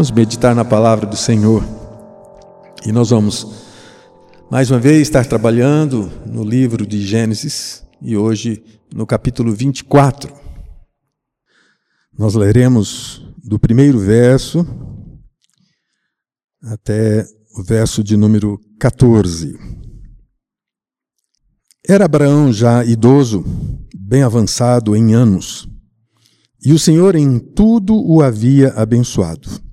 Vamos meditar na palavra do Senhor. E nós vamos, mais uma vez, estar trabalhando no livro de Gênesis e hoje no capítulo 24. Nós leremos do primeiro verso até o verso de número 14. Era Abraão já idoso, bem avançado em anos, e o Senhor em tudo o havia abençoado.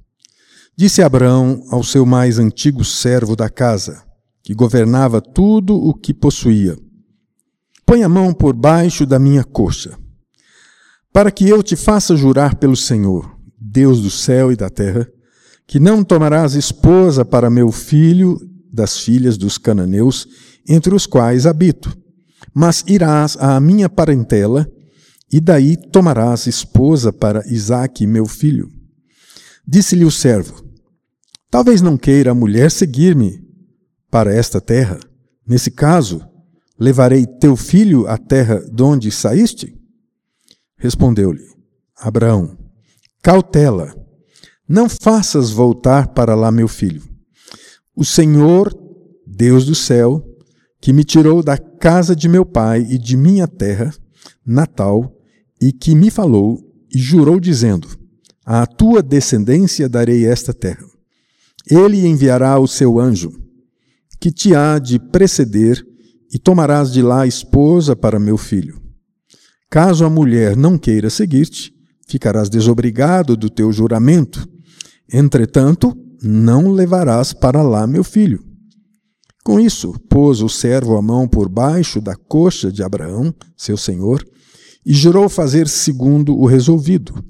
Disse Abraão ao seu mais antigo servo da casa, que governava tudo o que possuía: Põe a mão por baixo da minha coxa, para que eu te faça jurar pelo Senhor, Deus do céu e da terra, que não tomarás esposa para meu filho das filhas dos cananeus, entre os quais habito, mas irás à minha parentela, e daí tomarás esposa para Isaque, meu filho. Disse-lhe o servo: Talvez não queira a mulher seguir-me para esta terra. Nesse caso, levarei teu filho à terra de onde saíste? Respondeu-lhe Abraão: Cautela, não faças voltar para lá meu filho. O Senhor, Deus do céu, que me tirou da casa de meu pai e de minha terra natal, e que me falou e jurou, dizendo: À tua descendência darei esta terra. Ele enviará o seu anjo, que te há de preceder, e tomarás de lá esposa para meu filho. Caso a mulher não queira seguir-te, ficarás desobrigado do teu juramento. Entretanto, não levarás para lá meu filho. Com isso, pôs o servo a mão por baixo da coxa de Abraão, seu senhor, e jurou fazer segundo o resolvido.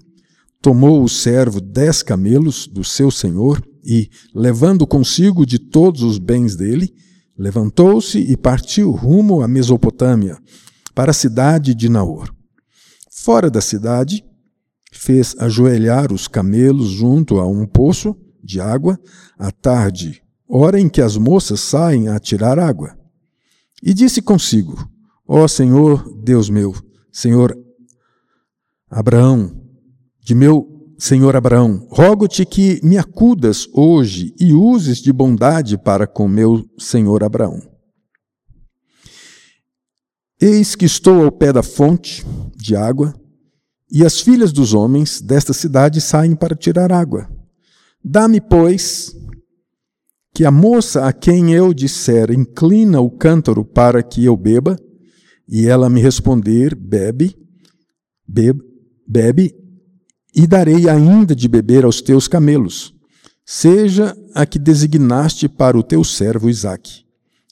Tomou o servo dez camelos do seu senhor e, levando consigo de todos os bens dele, levantou-se e partiu rumo à Mesopotâmia, para a cidade de Naor. Fora da cidade, fez ajoelhar os camelos junto a um poço de água à tarde, hora em que as moças saem a tirar água. E disse consigo: Ó oh, Senhor, Deus meu, Senhor Abraão, de meu Senhor Abraão, rogo-te que me acudas hoje e uses de bondade para com meu senhor Abraão. Eis que estou ao pé da fonte de água, e as filhas dos homens desta cidade saem para tirar água. Dá-me, pois, que a moça a quem eu disser inclina o cântaro para que eu beba, e ela me responder, bebe, bebe, bebe e darei ainda de beber aos teus camelos, seja a que designaste para o teu servo Isaque.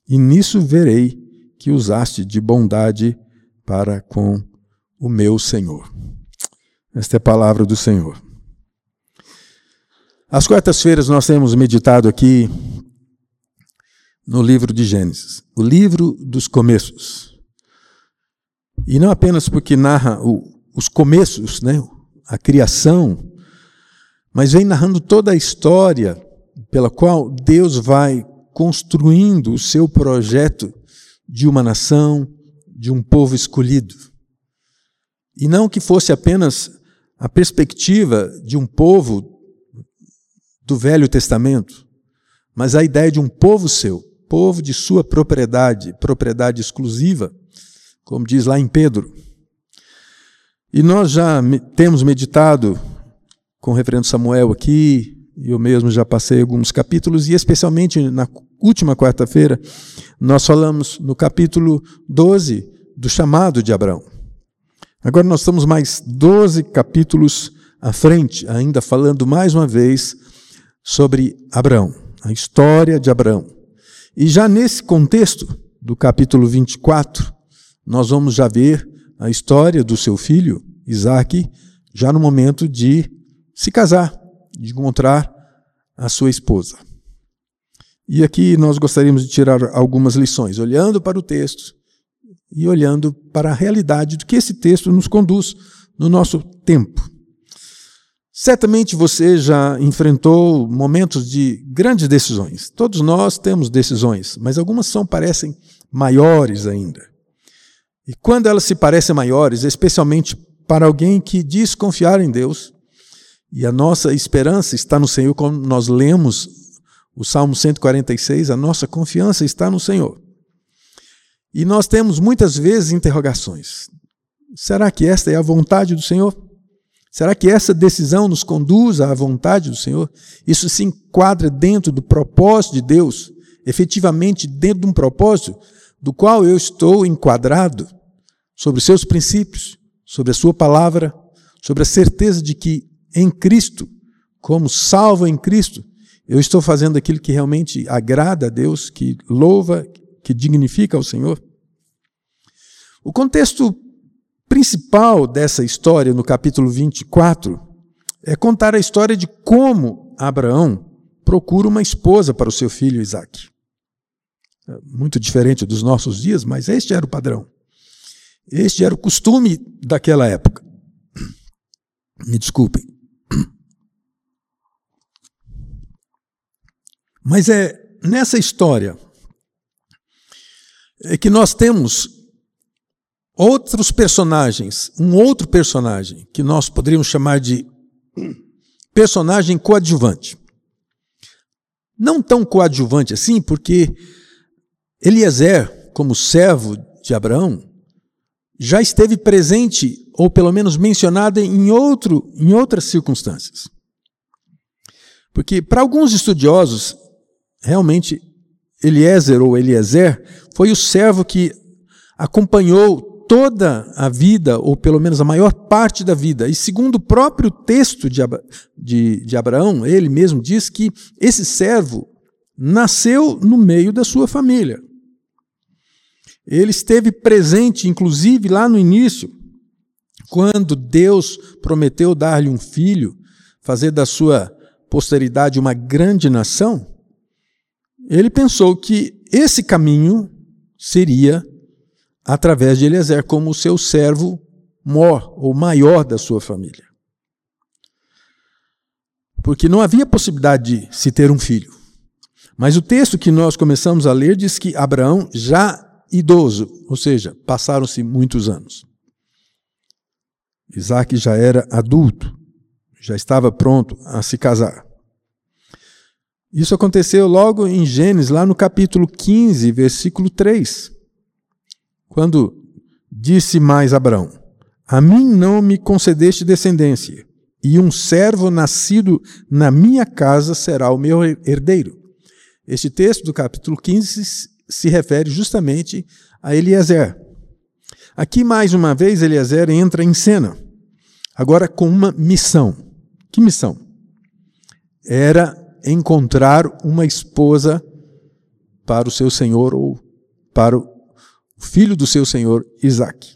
E nisso verei que usaste de bondade para com o meu Senhor. Esta é a palavra do Senhor. Às quartas-feiras nós temos meditado aqui no livro de Gênesis, o livro dos começos. E não apenas porque narra o, os começos, né, a criação, mas vem narrando toda a história pela qual Deus vai construindo o seu projeto de uma nação, de um povo escolhido. E não que fosse apenas a perspectiva de um povo do Velho Testamento, mas a ideia de um povo seu, povo de sua propriedade, propriedade exclusiva, como diz lá em Pedro. E nós já temos meditado com o reverendo Samuel aqui, eu mesmo já passei alguns capítulos, e especialmente na última quarta-feira, nós falamos no capítulo 12 do chamado de Abraão. Agora nós estamos mais 12 capítulos à frente, ainda falando mais uma vez sobre Abraão, a história de Abraão. E já nesse contexto do capítulo 24, nós vamos já ver a história do seu filho, Isaac, já no momento de se casar, de encontrar a sua esposa. E aqui nós gostaríamos de tirar algumas lições, olhando para o texto e olhando para a realidade do que esse texto nos conduz no nosso tempo. Certamente você já enfrentou momentos de grandes decisões. Todos nós temos decisões, mas algumas são parecem maiores ainda. E quando elas se parecem maiores, especialmente para alguém que diz confiar em Deus, E a nossa esperança está no Senhor, como nós lemos o Salmo 146, a nossa confiança está no Senhor. E nós temos muitas vezes interrogações. Será que esta é a vontade do Senhor? Será que essa decisão nos conduz à vontade do Senhor? Isso se enquadra dentro do propósito de Deus, efetivamente dentro de um propósito do qual eu estou enquadrado sobre seus princípios, sobre a sua palavra, sobre a certeza de que em Cristo, como salvo em Cristo, eu estou fazendo aquilo que realmente agrada a Deus, que louva, que dignifica ao Senhor. O contexto principal dessa história, no capítulo 24, é contar a história de como Abraão procura uma esposa para o seu filho Isaac. É muito diferente dos nossos dias, mas este era o padrão. Este era o costume daquela época. Me desculpem. Mas é nessa história é que nós temos outros personagens, um outro personagem que nós poderíamos chamar de personagem coadjuvante. Não tão coadjuvante assim, porque Eliezer, como servo de Abraão, já esteve presente, ou pelo menos mencionado em, outro, em outras circunstâncias. Porque, para alguns estudiosos, realmente Eliezer ou Eliezer foi o servo que acompanhou toda a vida, ou pelo menos a maior parte da vida. E segundo o próprio texto de, de, de Abraão, ele mesmo diz que esse servo nasceu no meio da sua família. Ele esteve presente, inclusive, lá no início, quando Deus prometeu dar-lhe um filho, fazer da sua posteridade uma grande nação. Ele pensou que esse caminho seria através de Eliezer como seu servo mor ou maior da sua família. Porque não havia possibilidade de se ter um filho. Mas o texto que nós começamos a ler diz que Abraão, já idoso, ou seja, passaram-se muitos anos. Isaac já era adulto, já estava pronto a se casar. Isso aconteceu logo em Gênesis, lá no capítulo 15, versículo 3. Quando disse mais Abraão: A mim não me concedeste descendência, e um servo nascido na minha casa será o meu herdeiro. Este texto do capítulo 15 se refere justamente a Eliezer. Aqui, mais uma vez, Eliezer entra em cena, agora com uma missão. Que missão? Era encontrar uma esposa para o seu senhor ou para o filho do seu senhor Isaac.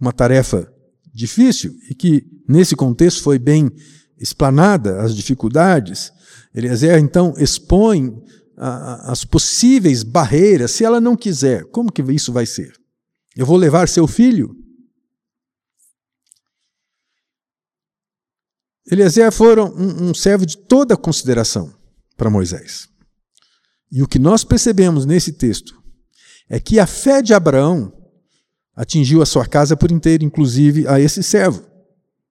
Uma tarefa difícil e que, nesse contexto, foi bem explanada as dificuldades. Eliezer, então, expõe as possíveis barreiras, se ela não quiser, como que isso vai ser? Eu vou levar seu filho? Eliezer foi um, um servo de toda consideração para Moisés. E o que nós percebemos nesse texto é que a fé de Abraão atingiu a sua casa por inteiro, inclusive a esse servo.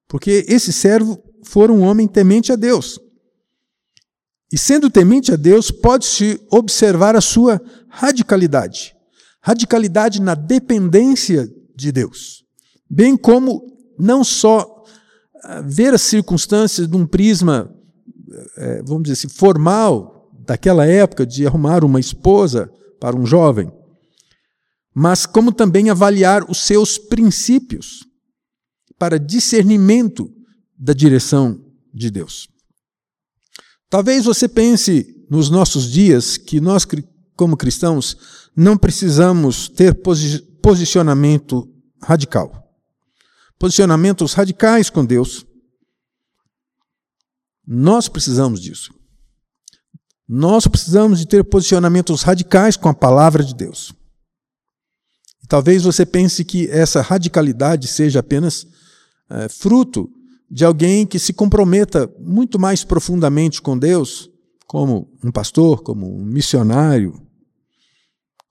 Porque esse servo foi um homem temente a Deus. E sendo temente a Deus, pode-se observar a sua radicalidade. Radicalidade na dependência de Deus. Bem como não só ah, ver as circunstâncias de um prisma, eh, vamos dizer assim, formal, daquela época, de arrumar uma esposa para um jovem, mas como também avaliar os seus princípios para discernimento da direção de Deus. Talvez você pense nos nossos dias que nós, como cristãos, não precisamos ter posicionamento radical. Posicionamentos radicais com Deus. Nós precisamos disso. Nós precisamos de ter posicionamentos radicais com a palavra de Deus. Talvez você pense que essa radicalidade seja apenas é, fruto de alguém que se comprometa muito mais profundamente com Deus, como um pastor, como um missionário,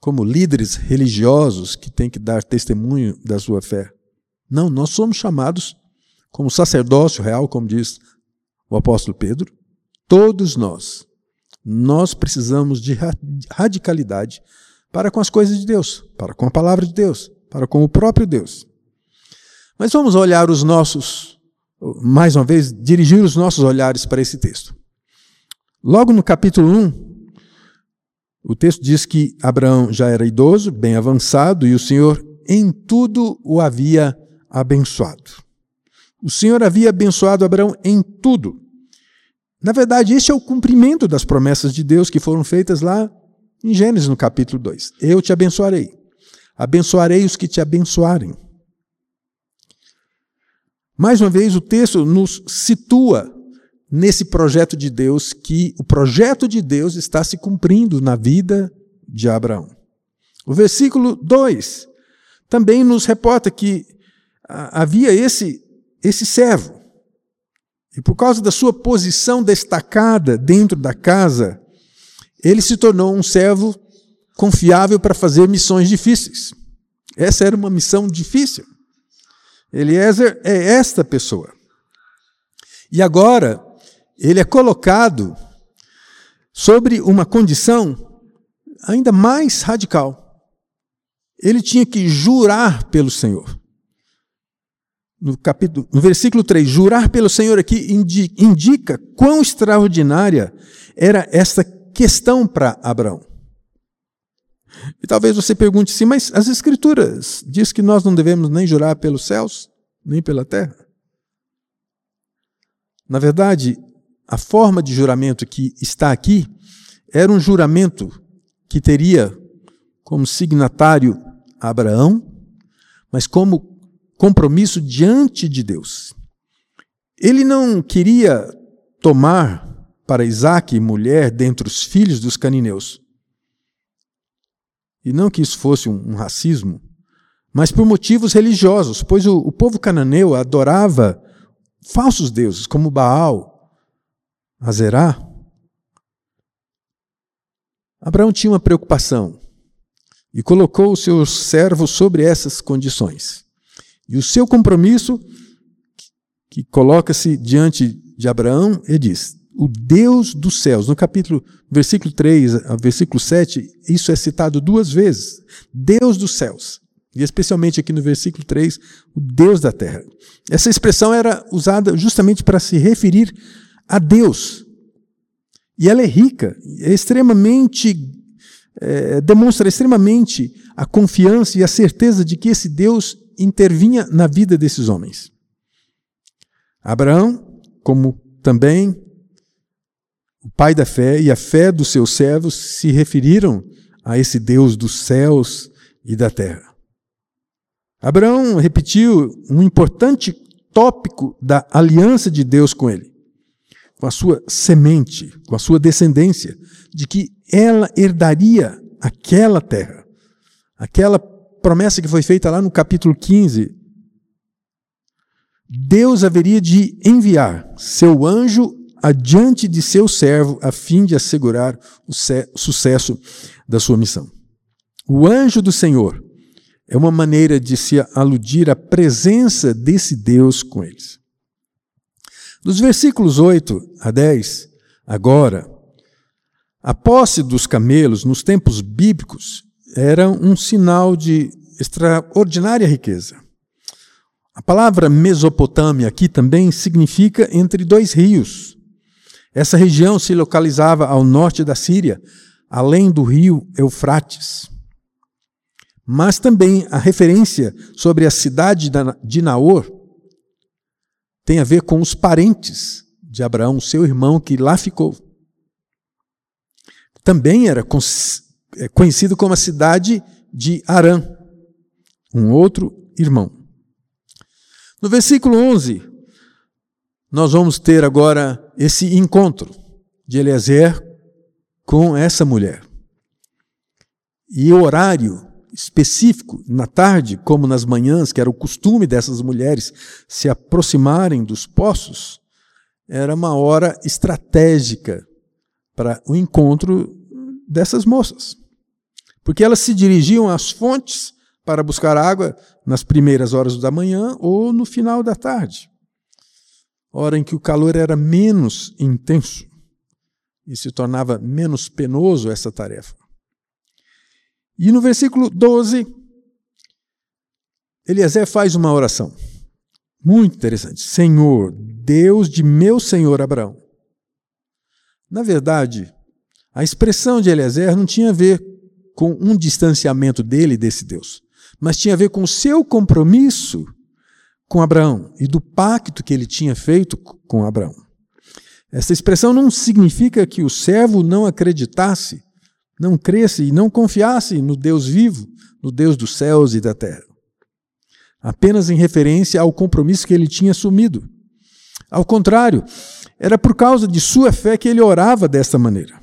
como líderes religiosos que têm que dar testemunho da sua fé. Não, nós somos chamados como sacerdócio real, como diz o apóstolo Pedro, todos nós, nós precisamos de radicalidade para com as coisas de Deus, para com a palavra de Deus, para com o próprio Deus. Mas vamos olhar os nossos, mais uma vez, dirigir os nossos olhares para esse texto. Logo no capítulo 1, o texto diz que Abraão já era idoso, bem avançado, e o Senhor em tudo o havia abençoado. O Senhor havia abençoado Abraão em tudo. Na verdade, este é o cumprimento das promessas de Deus que foram feitas lá em Gênesis, no capítulo 2. Eu te abençoarei. Abençoarei os que te abençoarem. Mais uma vez, o texto nos situa nesse projeto de Deus, que o projeto de Deus está se cumprindo na vida de Abraão. O versículo 2 também nos reporta que havia esse, esse servo, e por causa da sua posição destacada dentro da casa, ele se tornou um servo confiável para fazer missões difíceis. Essa era uma missão difícil. Eliezer é esta pessoa. E agora, ele é colocado sobre uma condição ainda mais radical. Ele tinha que jurar pelo Senhor. No, capítulo, no versículo 3, jurar pelo Senhor aqui indica quão extraordinária era essa questão para Abraão. E talvez você pergunte assim, mas as Escrituras diz que nós não devemos nem jurar pelos céus, nem pela terra. Na verdade, a forma de juramento que está aqui era um juramento que teria como signatário Abraão, mas como compromisso diante de Deus. Ele não queria tomar para Isaac mulher dentre os filhos dos canineus. E não que isso fosse um, um racismo, mas por motivos religiosos, pois o, o povo cananeu adorava falsos deuses, como Baal, Azerá. Abraão tinha uma preocupação e colocou o seu servo sobre essas condições. E o seu compromisso, que coloca-se diante de Abraão, ele diz: o Deus dos céus. No capítulo, versículo 3 versículo 7, isso é citado duas vezes. Deus dos céus. E especialmente aqui no versículo 3, o Deus da terra. Essa expressão era usada justamente para se referir a Deus. E ela é rica, é extremamente, é, demonstra extremamente a confiança e a certeza de que esse Deus intervinha na vida desses homens. Abraão, como também o pai da fé e a fé dos seus servos se referiram a esse Deus dos céus e da terra. Abraão repetiu um importante tópico da aliança de Deus com ele, com a sua semente, com a sua descendência, de que ela herdaria aquela terra, aquela promessa que foi feita lá no capítulo 15. Deus haveria de enviar seu anjo adiante de seu servo, a fim de assegurar o sucesso da sua missão. O anjo do Senhor é uma maneira de se aludir à presença desse Deus com eles. Nos versículos 8 a 10, agora, a posse dos camelos nos tempos bíblicos era um sinal de extraordinária riqueza. A palavra Mesopotâmia aqui também significa entre dois rios. Essa região se localizava ao norte da Síria, além do rio Eufrates. Mas também a referência sobre a cidade de Naor tem a ver com os parentes de Abraão, seu irmão, que lá ficou. Também era é, conhecido como a cidade de Arã, um outro irmão. No versículo 11, nós vamos ter agora esse encontro de Eliezer com essa mulher. E o horário específico, na tarde, como nas manhãs, que era o costume dessas mulheres se aproximarem dos poços, era uma hora estratégica para o encontro dessas moças. Porque elas se dirigiam às fontes para buscar água nas primeiras horas da manhã ou no final da tarde. Hora em que o calor era menos intenso e se tornava menos penoso essa tarefa. E no versículo 12, Eliezer faz uma oração muito interessante. Senhor, Deus de meu senhor Abraão. Na verdade, a expressão de Eliezer não tinha a ver com um distanciamento dele desse Deus, mas tinha a ver com o seu compromisso com Abraão e do pacto que ele tinha feito com Abraão. Essa expressão não significa que o servo não acreditasse, não cresce e não confiasse no Deus vivo, no Deus dos céus e da terra. Apenas em referência ao compromisso que ele tinha assumido. Ao contrário, era por causa de sua fé que ele orava desta maneira.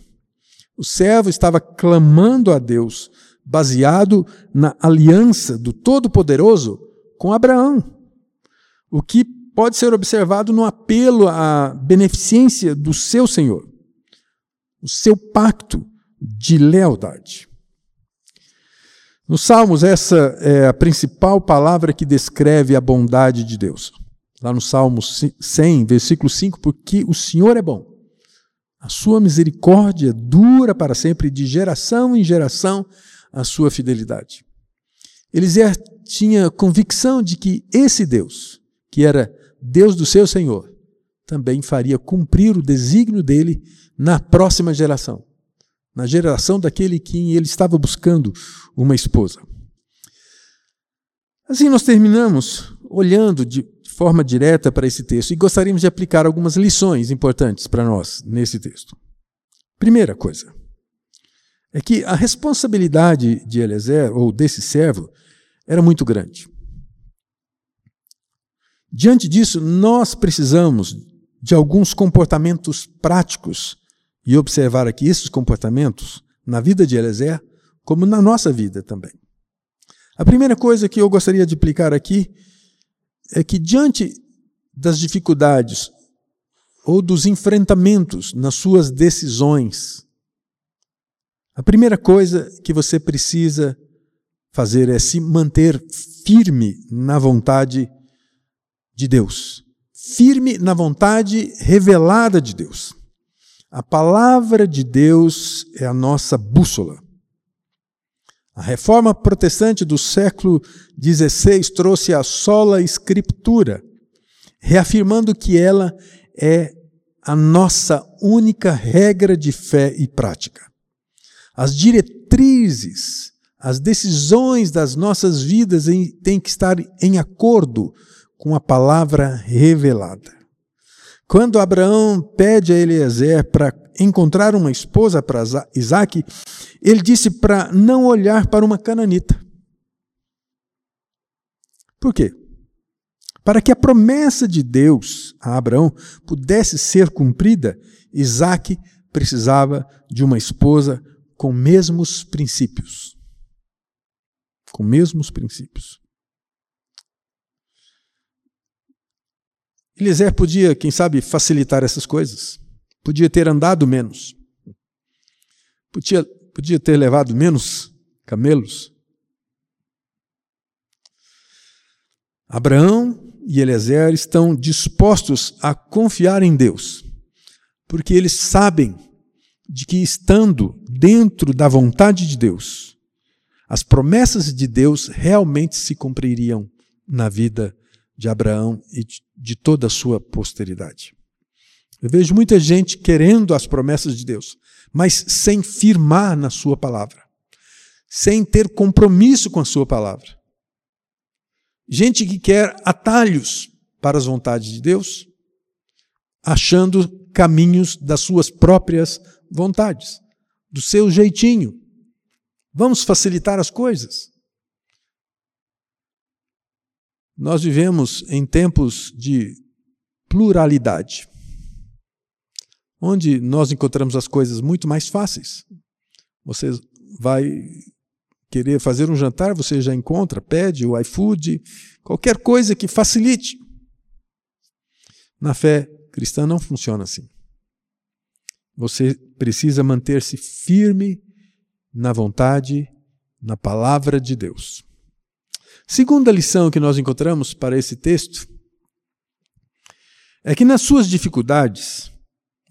O servo estava clamando a Deus, baseado na aliança do Todo-Poderoso com Abraão. O que pode ser observado no apelo à beneficência do seu Senhor, o seu pacto de lealdade. Nos Salmos, essa é a principal palavra que descreve a bondade de Deus. Lá no Salmo 100, versículo 5, porque o Senhor é bom. A sua misericórdia dura para sempre, de geração em geração, a sua fidelidade. Eliezer tinha convicção de que esse Deus, que era Deus do seu Senhor, também faria cumprir o desígnio dele na próxima geração, na geração daquele que ele estava buscando uma esposa. Assim nós terminamos olhando de forma direta para esse texto e gostaríamos de aplicar algumas lições importantes para nós nesse texto. Primeira coisa é que a responsabilidade de Eliezer, ou desse servo, era muito grande. Diante disso, nós precisamos de alguns comportamentos práticos e observar aqui esses comportamentos na vida de Eliezer, como na nossa vida também. A primeira coisa que eu gostaria de aplicar aqui é que, diante das dificuldades ou dos enfrentamentos nas suas decisões, a primeira coisa que você precisa fazer é se manter firme na vontade de Deus, firme na vontade revelada de Deus. A palavra de Deus é a nossa bússola. A reforma protestante do século XVI trouxe a sola escritura, reafirmando que ela é a nossa única regra de fé e prática. As diretrizes, as decisões das nossas vidas têm que estar em acordo com a palavra revelada. Quando Abraão pede a Eliezer para encontrar uma esposa para Isaac, ele disse para não olhar para uma cananita. Por quê? Para que a promessa de Deus a Abraão pudesse ser cumprida, Isaac precisava de uma esposa com mesmos princípios. Com mesmos princípios. Eliezer podia, quem sabe, facilitar essas coisas. Podia ter andado menos. Podia, podia ter levado menos camelos. Abraão e Eliezer estão dispostos a confiar em Deus, porque eles sabem de que estando dentro da vontade de Deus, as promessas de Deus realmente se cumpririam na vida de Abraão e de toda a sua posteridade. Eu vejo muita gente querendo as promessas de Deus, mas sem firmar na sua palavra, sem ter compromisso com a sua palavra. Gente que quer atalhos para as vontades de Deus, achando caminhos das suas próprias vontades, do seu jeitinho. Vamos facilitar as coisas. Nós vivemos em tempos de pluralidade, onde nós encontramos as coisas muito mais fáceis. Você vai querer fazer um jantar, você já encontra, pede o iFood, qualquer coisa que facilite. Na fé cristã não funciona assim. Você precisa manter-se firme na vontade, na palavra de Deus. Segunda lição que nós encontramos para esse texto é que nas suas dificuldades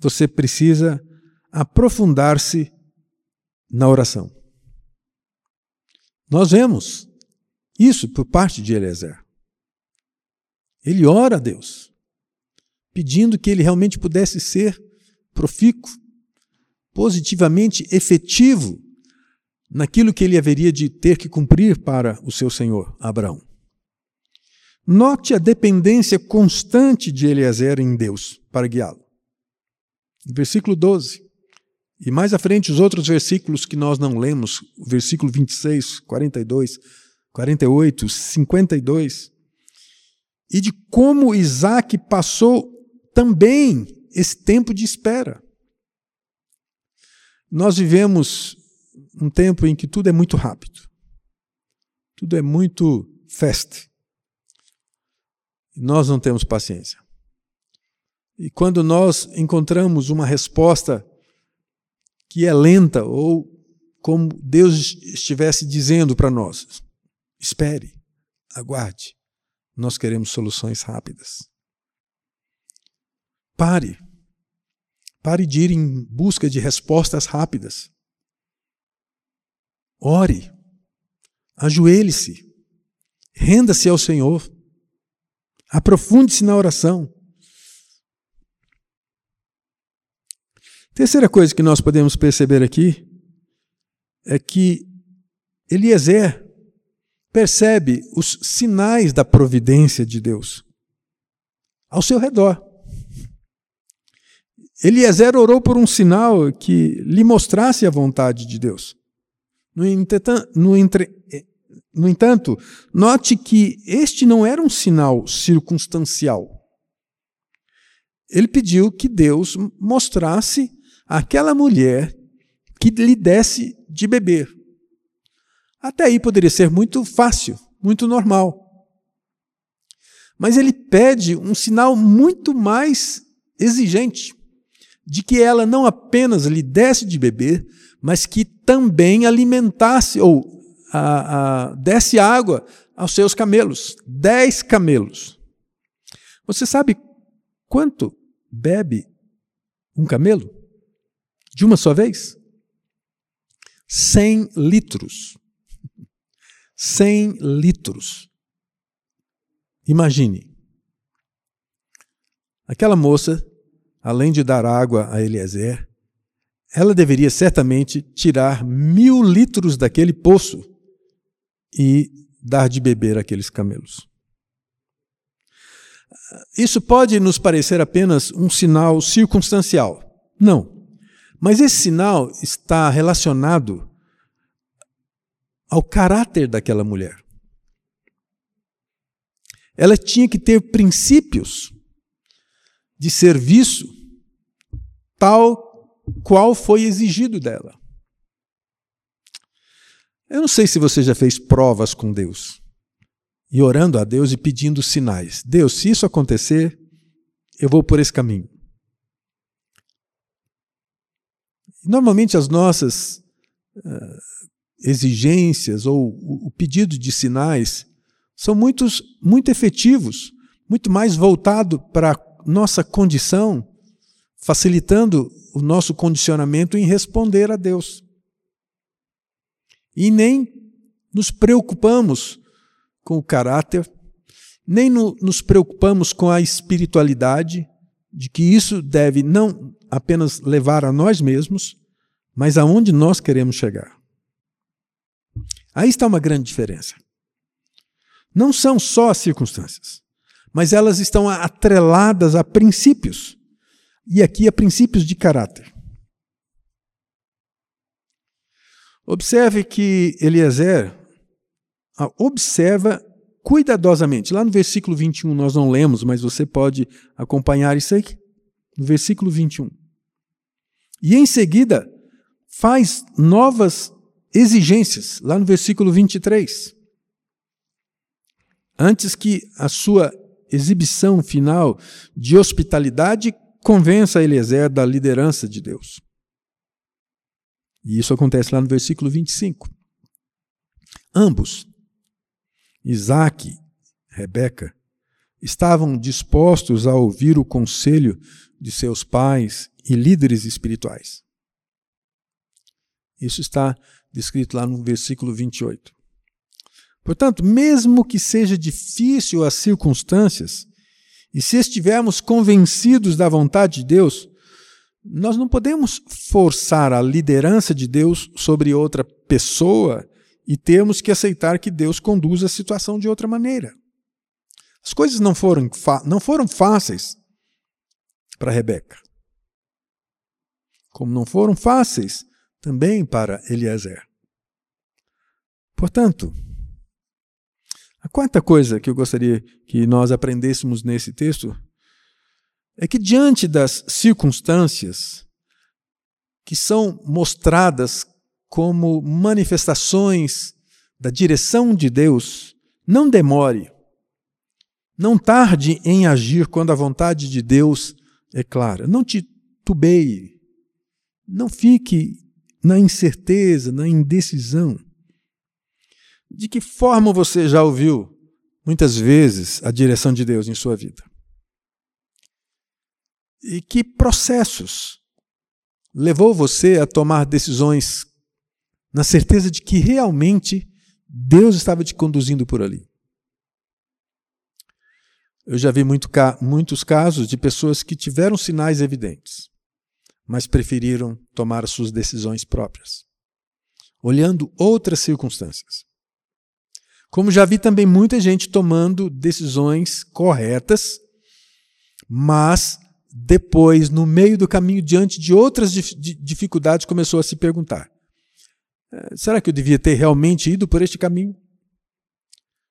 você precisa aprofundar-se na oração. Nós vemos isso por parte de Eliezer. Ele ora a Deus, pedindo que ele realmente pudesse ser profícuo, positivamente efetivo naquilo que ele haveria de ter que cumprir para o seu senhor, Abraão. Note a dependência constante de Eliezer em Deus para guiá-lo. Versículo 12. E mais à frente, os outros versículos que nós não lemos, versículo 26, 42, 48, 52, e de como Isaac passou também esse tempo de espera. Nós vivemos um tempo em que tudo é muito rápido, tudo é muito fast. Nós não temos paciência. E quando nós encontramos uma resposta que é lenta, ou como Deus estivesse dizendo para nós: espere, aguarde, nós queremos soluções rápidas. Pare. Pare de ir em busca de respostas rápidas. Ore. Ajoelhe-se. Renda-se ao Senhor. Aprofunde-se na oração. Terceira coisa que nós podemos perceber aqui é que Eliezer percebe os sinais da providência de Deus ao seu redor. Eliezer orou por um sinal que lhe mostrasse a vontade de Deus. No, no, entre, no entanto, note que este não era um sinal circunstancial. Ele pediu que Deus mostrasse àquela mulher que lhe desse de beber. Até aí poderia ser muito fácil, muito normal. Mas ele pede um sinal muito mais exigente de que ela não apenas lhe desse de beber, mas que também alimentasse ou a, a, desse água aos seus camelos. Dez camelos. Você sabe quanto bebe um camelo? De uma só vez? Cem litros. Cem litros. Imagine. Aquela moça além de dar água a Eliezer, ela deveria certamente tirar mil litros daquele poço e dar de beber àqueles camelos. Isso pode nos parecer apenas um sinal circunstancial. Não. Mas esse sinal está relacionado ao caráter daquela mulher. Ela tinha que ter princípios de serviço tal qual foi exigido dela. Eu não sei se você já fez provas com Deus e orando a Deus e pedindo sinais. Deus, se isso acontecer, eu vou por esse caminho. Normalmente as nossas uh, exigências ou o, pedido de sinais são muitos, muito efetivos, muito mais voltado para nossa condição, facilitando o nosso condicionamento em responder a Deus. E nem nos preocupamos com o caráter, nem no, nos preocupamos com a espiritualidade, de que isso deve não apenas levar a nós mesmos, mas aonde nós queremos chegar. Aí está uma grande diferença. Não são só as circunstâncias mas elas estão atreladas a princípios. E aqui a princípios de caráter. Observe que Eliezer ah, observa cuidadosamente. Lá no versículo 21 nós não lemos, mas você pode acompanhar isso aí. No versículo 21. E em seguida faz novas exigências, lá no versículo 23. Antes que a sua exibição final de hospitalidade convença Eliezer da liderança de Deus. E isso acontece lá no versículo 25. Ambos, Isaac, Rebeca, estavam dispostos a ouvir o conselho de seus pais e líderes espirituais. Isso está descrito lá no versículo 28. Portanto, mesmo que seja difícil as circunstâncias, e se estivermos convencidos da vontade de Deus, nós não podemos forçar a liderança de Deus sobre outra pessoa e temos que aceitar que Deus conduz a situação de outra maneira. As coisas não foram, não foram fáceis para Rebeca, como não foram fáceis também para Eliezer. Portanto, a quarta coisa que eu gostaria que nós aprendêssemos nesse texto é que, diante das circunstâncias que são mostradas como manifestações da direção de Deus, não demore, não tarde em agir quando a vontade de Deus é clara. Não titubeie, não fique na incerteza, na indecisão. De que forma você já ouviu muitas vezes a direção de Deus em sua vida? E que processos levou você a tomar decisões na certeza de que realmente Deus estava te conduzindo por ali? Eu já vi muito, muitos casos de pessoas que tiveram sinais evidentes, mas preferiram tomar suas decisões próprias, olhando outras circunstâncias. Como já vi também muita gente tomando decisões corretas, mas depois, no meio do caminho, diante de outras dificuldades, começou a se perguntar: eh, será que eu devia ter realmente ido por este caminho?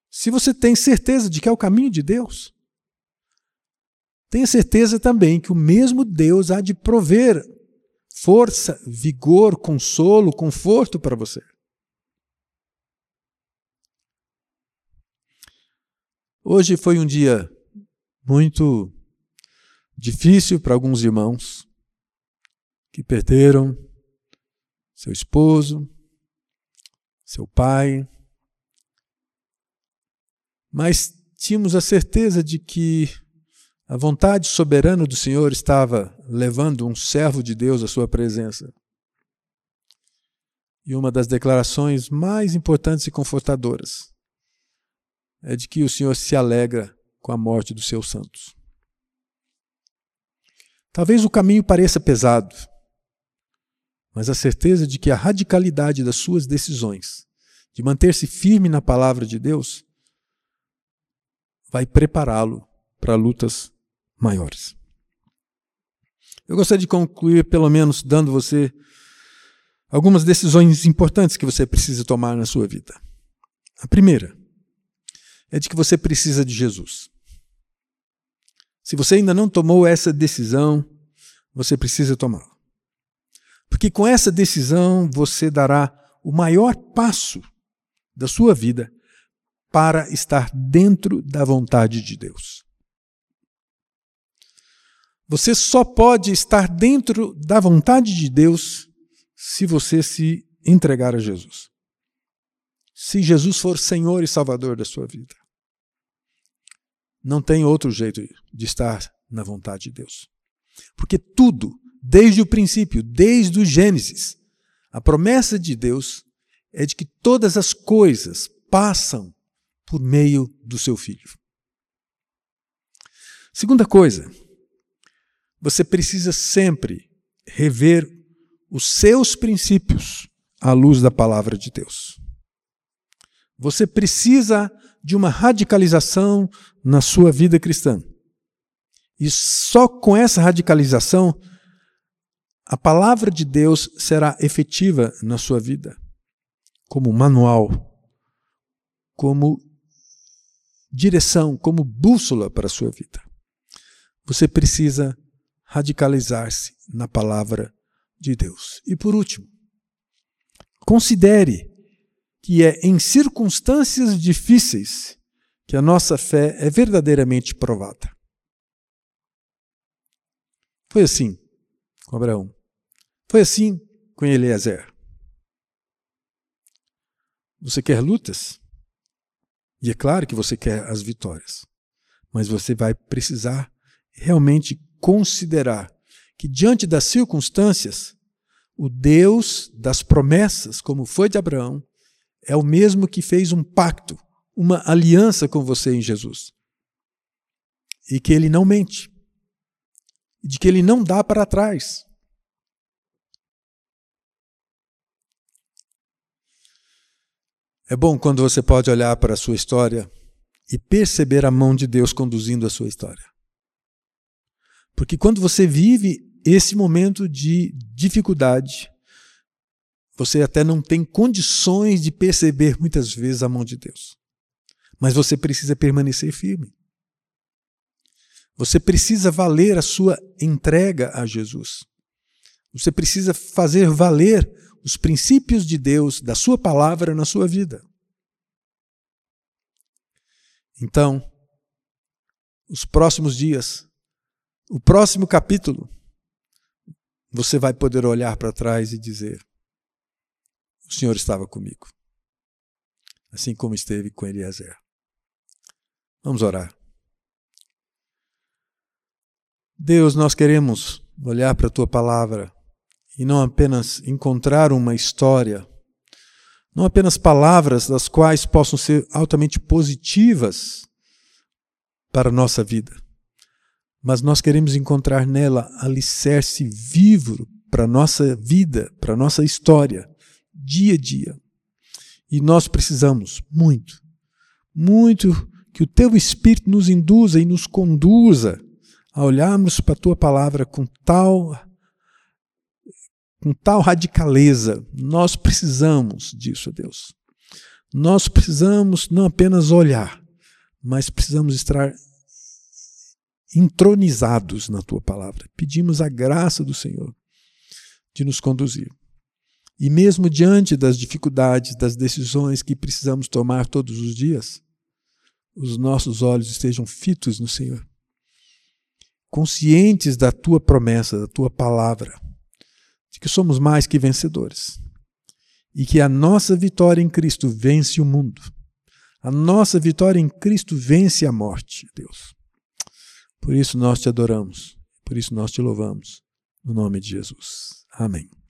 Se você tem certeza de que é o caminho de Deus, tenha certeza também que o mesmo Deus há de prover força, vigor, consolo, conforto para você. Hoje foi um dia muito difícil para alguns irmãos que perderam seu esposo, seu pai, mas tínhamos a certeza de que a vontade soberana do Senhor estava levando um servo de Deus à sua presença. E uma das declarações mais importantes e confortadoras é de que o Senhor se alegra com a morte dos seus santos. Talvez o caminho pareça pesado, mas a certeza de que a radicalidade das suas decisões, de manter-se firme na palavra de Deus, vai prepará-lo para lutas maiores. Eu gostaria de concluir, pelo menos, dando você algumas decisões importantes que você precisa tomar na sua vida. A primeira é de que você precisa de Jesus. Se você ainda não tomou essa decisão, você precisa tomá-la. Porque com essa decisão você dará o maior passo da sua vida para estar dentro da vontade de Deus. Você só pode estar dentro da vontade de Deus se você se entregar a Jesus. Se Jesus for Senhor e Salvador da sua vida. Não tem outro jeito de estar na vontade de Deus. Porque tudo, desde o princípio, desde o Gênesis, a promessa de Deus é de que todas as coisas passam por meio do seu filho. Segunda coisa, você precisa sempre rever os seus princípios à luz da palavra de Deus. Você precisa de uma radicalização na sua vida cristã. E só com essa radicalização, a palavra de Deus será efetiva na sua vida, como manual, como direção, como bússola para a sua vida. Você precisa radicalizar-se na palavra de Deus. E por último, considere que é em circunstâncias difíceis que a nossa fé é verdadeiramente provada. Foi assim com Abraão. Foi assim com Eliezer. Você quer lutas? E é claro que você quer as vitórias. mas você vai precisar realmente considerar que, diante das circunstâncias, o Deus das promessas, como foi de Abraão, é o mesmo que fez um pacto, uma aliança com você em Jesus. E que ele não mente. E de que ele não dá para trás. É bom quando você pode olhar para a sua história e perceber a mão de Deus conduzindo a sua história. Porque quando você vive esse momento de dificuldade, você até não tem condições de perceber muitas vezes a mão de Deus. Mas você precisa permanecer firme. Você precisa valer a sua entrega a Jesus. Você precisa fazer valer os princípios de Deus, da Sua palavra na sua vida. Então, os próximos dias, o próximo capítulo, você vai poder olhar para trás e dizer: O Senhor estava comigo, assim como esteve com Eliezer. Vamos orar. Deus, nós queremos olhar para a tua palavra e não apenas encontrar uma história, não apenas palavras das quais possam ser altamente positivas para a nossa vida, mas nós queremos encontrar nela alicerce vivo para a nossa vida, para a nossa história, dia a dia. E nós precisamos muito, muito que o teu Espírito nos induza e nos conduza a olharmos para a tua palavra com tal com tal radicaleza. Nós precisamos disso, Deus. Nós precisamos não apenas olhar, mas precisamos estar entronizados na tua palavra. Pedimos a graça do Senhor de nos conduzir. E mesmo diante das dificuldades, das decisões que precisamos tomar todos os dias, os nossos olhos estejam fitos no Senhor conscientes da tua promessa, da tua palavra, de que somos mais que vencedores e que a nossa vitória em Cristo vence o mundo. A nossa vitória em Cristo vence a morte, Deus. Por isso nós te adoramos, por isso nós te louvamos, no nome de Jesus. Amém.